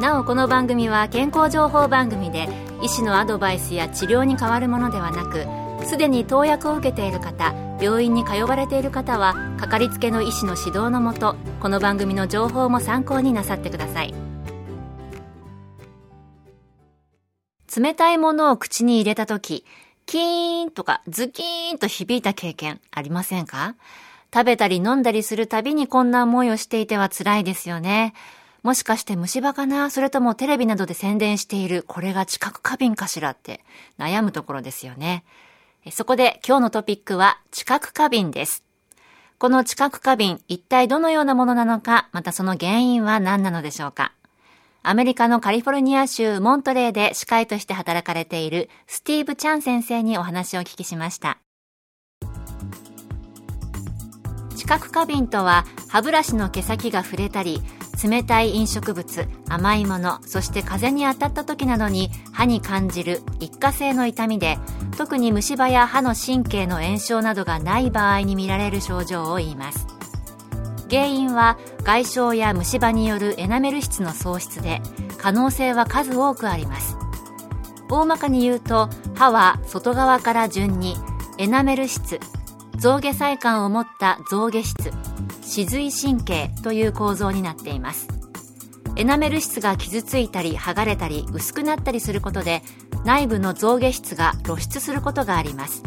なおこの番組は健康情報番組で医師のアドバイスや治療に変わるものではなくすでに投薬を受けている方病院に通われている方はかかりつけの医師の指導のもとこの番組の情報も参考になさってください冷たいものを口に入れた時キーンとかズキーンと響いた経験ありませんか？食べたり飲んだりするたびにこんな思いをしていては辛いですよね。もしかして虫歯かな？それともテレビなどで宣伝しているこれが知覚過敏かしらって悩むところですよね。そこで今日のトピックは知覚過敏です。この知覚過敏、一体どのようなものなのか、またその原因は何なのでしょうか？アメリカのカリフォルニア州モントレーで歯科医として働かれているスティーブ・チャン先生にお話をお聞きしました。知覚過敏とは歯ブラシの毛先が触れたり冷たい飲食物甘いものそして風に当たった時などに歯に感じる一過性の痛みで特に虫歯や歯の神経の炎症などがない場合に見られる症状を言います。原因は外傷や虫歯によるエナメル質の喪失で可能性は数多くあります。大まかに言うと歯は外側から順にエナメル質象牙細管を持った象牙質歯髄神経という構造になっています。エナメル質が傷ついたり剥がれたり薄くなったりすることで内部の象牙質が露出することがあります。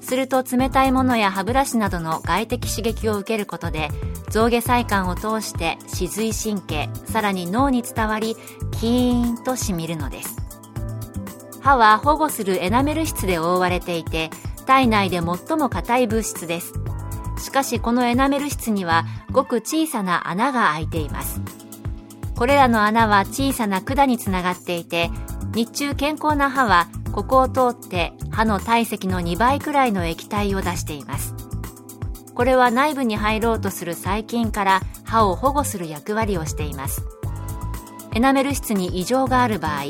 すると冷たいものや歯ブラシなどの外的刺激を受けることで象牙細管を通して歯髄神経さらに脳に伝わりキーンとしみるのです。歯は保護するエナメル質で覆われていて体内で最も硬い物質です。しかしこのエナメル質にはごく小さな穴が開いています。これらの穴は小さな管につながっていて日中健康な歯はここを通って歯の体積の2倍くらいの液体を出しています。これは内部に入ろうとする細菌から歯を保護する役割をしています。エナメル質に異常がある場合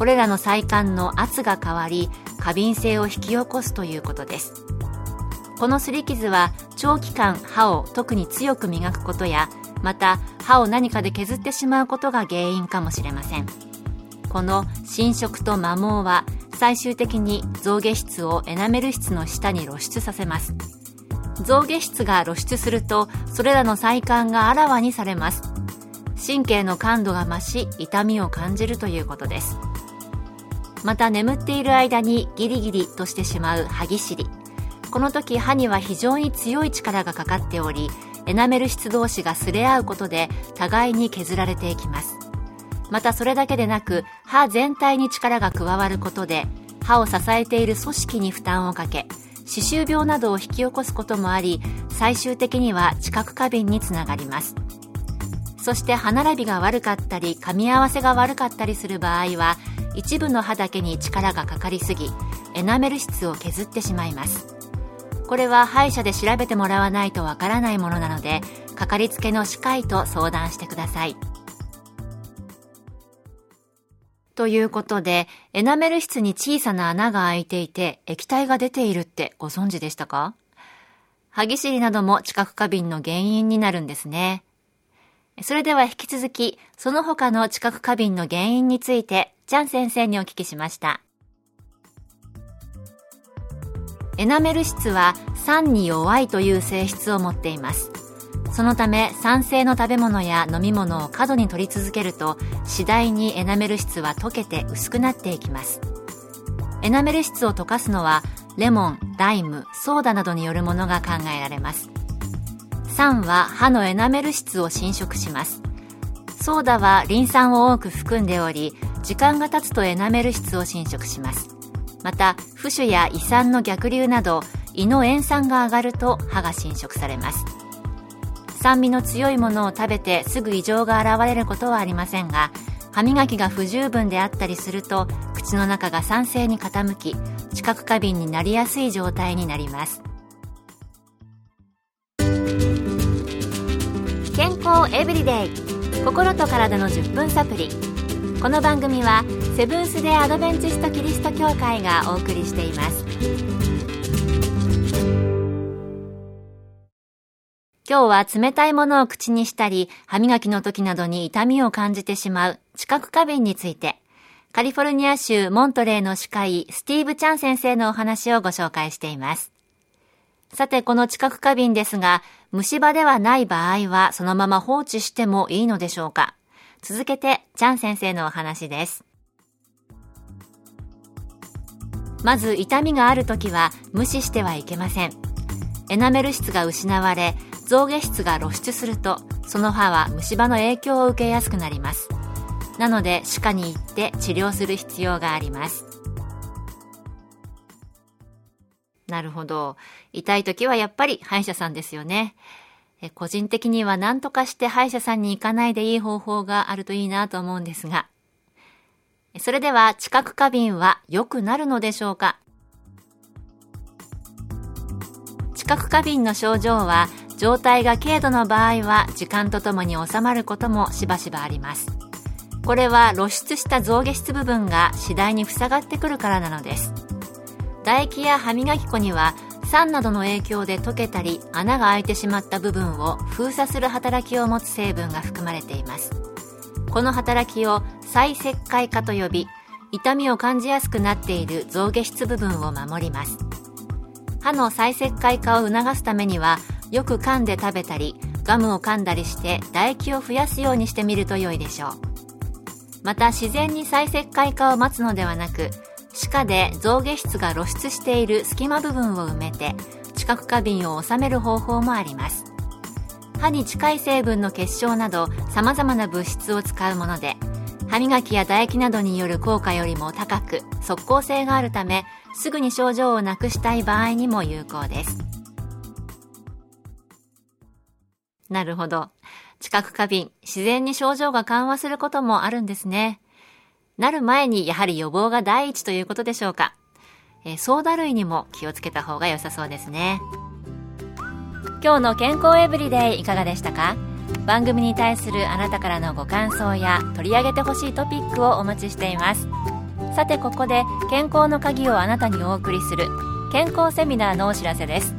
これらの細管の圧が変わり過敏性を引き起こすということです。この擦り傷は長期間歯を特に強く磨くことやまた歯を何かで削ってしまうことが原因かもしれません。この侵食と摩耗は最終的に象牙質をエナメル質の下に露出させます。象牙質が露出するとそれらの細管があらわにされます。神経の感度が増し痛みを感じるということです。また眠っている間にギリギリとしてしまう歯ぎしり。この時歯には非常に強い力がかかっておりエナメル質同士が擦れ合うことで互いに削られていきます。またそれだけでなく歯全体に力が加わることで歯を支えている組織に負担をかけ歯周病などを引き起こすこともあり最終的には知覚過敏につながります。そして歯並びが悪かったり噛み合わせが悪かったりする場合は一部の歯だけに力がかかりすぎエナメル質を削ってしまいます。これは歯医者で調べてもらわないとわからないものなのでかかりつけの歯科医と相談してください。ということでエナメル質に小さな穴が開いていて液体が出ているってご存知でしたか？歯ぎしりなども知覚過敏の原因になるんですね。それでは引き続きその他の知覚過敏の原因についてチャン先生にお聞きしました。エナメル質は酸に弱いという性質を持っています。そのため酸性の食べ物や飲み物を過度に取り続けると次第にエナメル質は溶けて薄くなっていきます。エナメル質を溶かすのはレモン、ライム、ソーダなどによるものが考えられます。酸は歯のエナメル質を侵食します。ソーダはリン酸を多く含んでおり時間が経つとエナメル質を侵食します。また浮腫や胃酸の逆流など胃の塩酸が上がると歯が侵食されます。酸味の強いものを食べてすぐ異常が現れることはありませんが歯磨きが不十分であったりすると口の中が酸性に傾き知覚過敏になりやすい状態になります。健康エブリデイ。心と体の10分サプリ。この番組はセブンス・デ・アドベンチスト・キリスト教会がお送りしています。今日は冷たいものを口にしたり歯磨きの時などに痛みを感じてしまう知覚過敏についてカリフォルニア州モントレーの歯科医スティーブ・チャン先生のお話をご紹介しています。さてこの知覚過敏ですが虫歯ではない場合はそのまま放置してもいいのでしょうか？続けて、チャン先生のお話です。まず、痛みがあるときは無視してはいけません。エナメル質が失われ、象牙質が露出すると、その歯は虫歯の影響を受けやすくなります。なので、歯科に行って治療する必要があります。なるほど。痛い時はやっぱり歯医者さんですよね。個人的には何とかして歯医者さんに行かないでいい方法があるといいなと思うんですが。それでは知覚過敏は良くなるのでしょうか？知覚過敏の症状は状態が軽度の場合は時間とともに収まることもしばしばあります。これは露出した象牙質部分が次第に塞がってくるからなのです。唾液や歯磨き粉には酸などの影響で溶けたり穴が開いてしまった部分を封鎖する働きを持つ成分が含まれています。この働きを再石灰化と呼び痛みを感じやすくなっている象牙質部分を守ります。歯の再石灰化を促すためにはよく噛んで食べたりガムを噛んだりして唾液を増やすようにしてみると良いでしょう。また自然に再石灰化を待つのではなく歯科で象牙質が露出している隙間部分を埋めて知覚過敏を収める方法もあります。歯に近い成分の結晶など様々な物質を使うもので歯磨きや唾液などによる効果よりも高く即効性があるためすぐに症状をなくしたい場合にも有効です。なるほど。知覚過敏。自然に症状が緩和することもあるんですね。なる前にやはり予防が第一ということでしょうか。えー、ソーダ類にも気をつけた方が良さそうですね。今日の健康エブリデイいかがでしたか？番組に対するあなたからのご感想や取り上げてほしいトピックをお待ちしています。さてここで健康の鍵をあなたにお送りする健康セミナーのお知らせです。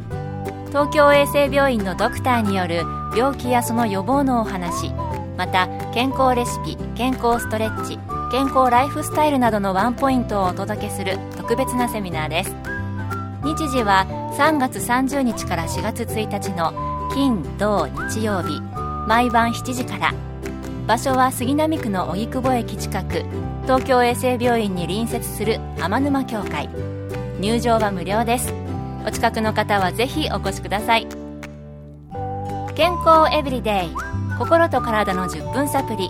東京衛生病院のドクターによる病気やその予防のお話、また健康レシピ、健康ストレッチ、健康ライフスタイルなどのワンポイントをお届けする特別なセミナーです。日時は3月30日から4月1日の金土日曜日。毎晩7時から。場所は杉並区の荻窪駅近く。東京衛生病院に隣接する天沼協会。入場は無料です。お近くの方はぜひお越しください。健康エブリデイ。心と体の10分サプリ。